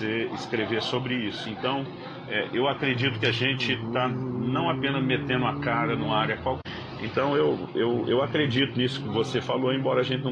você escrever sobre isso. Então, é, eu acredito que a gente está não apenas metendo a cara numa área qualquer. Então, eu, eu, eu acredito nisso que você falou, embora a gente não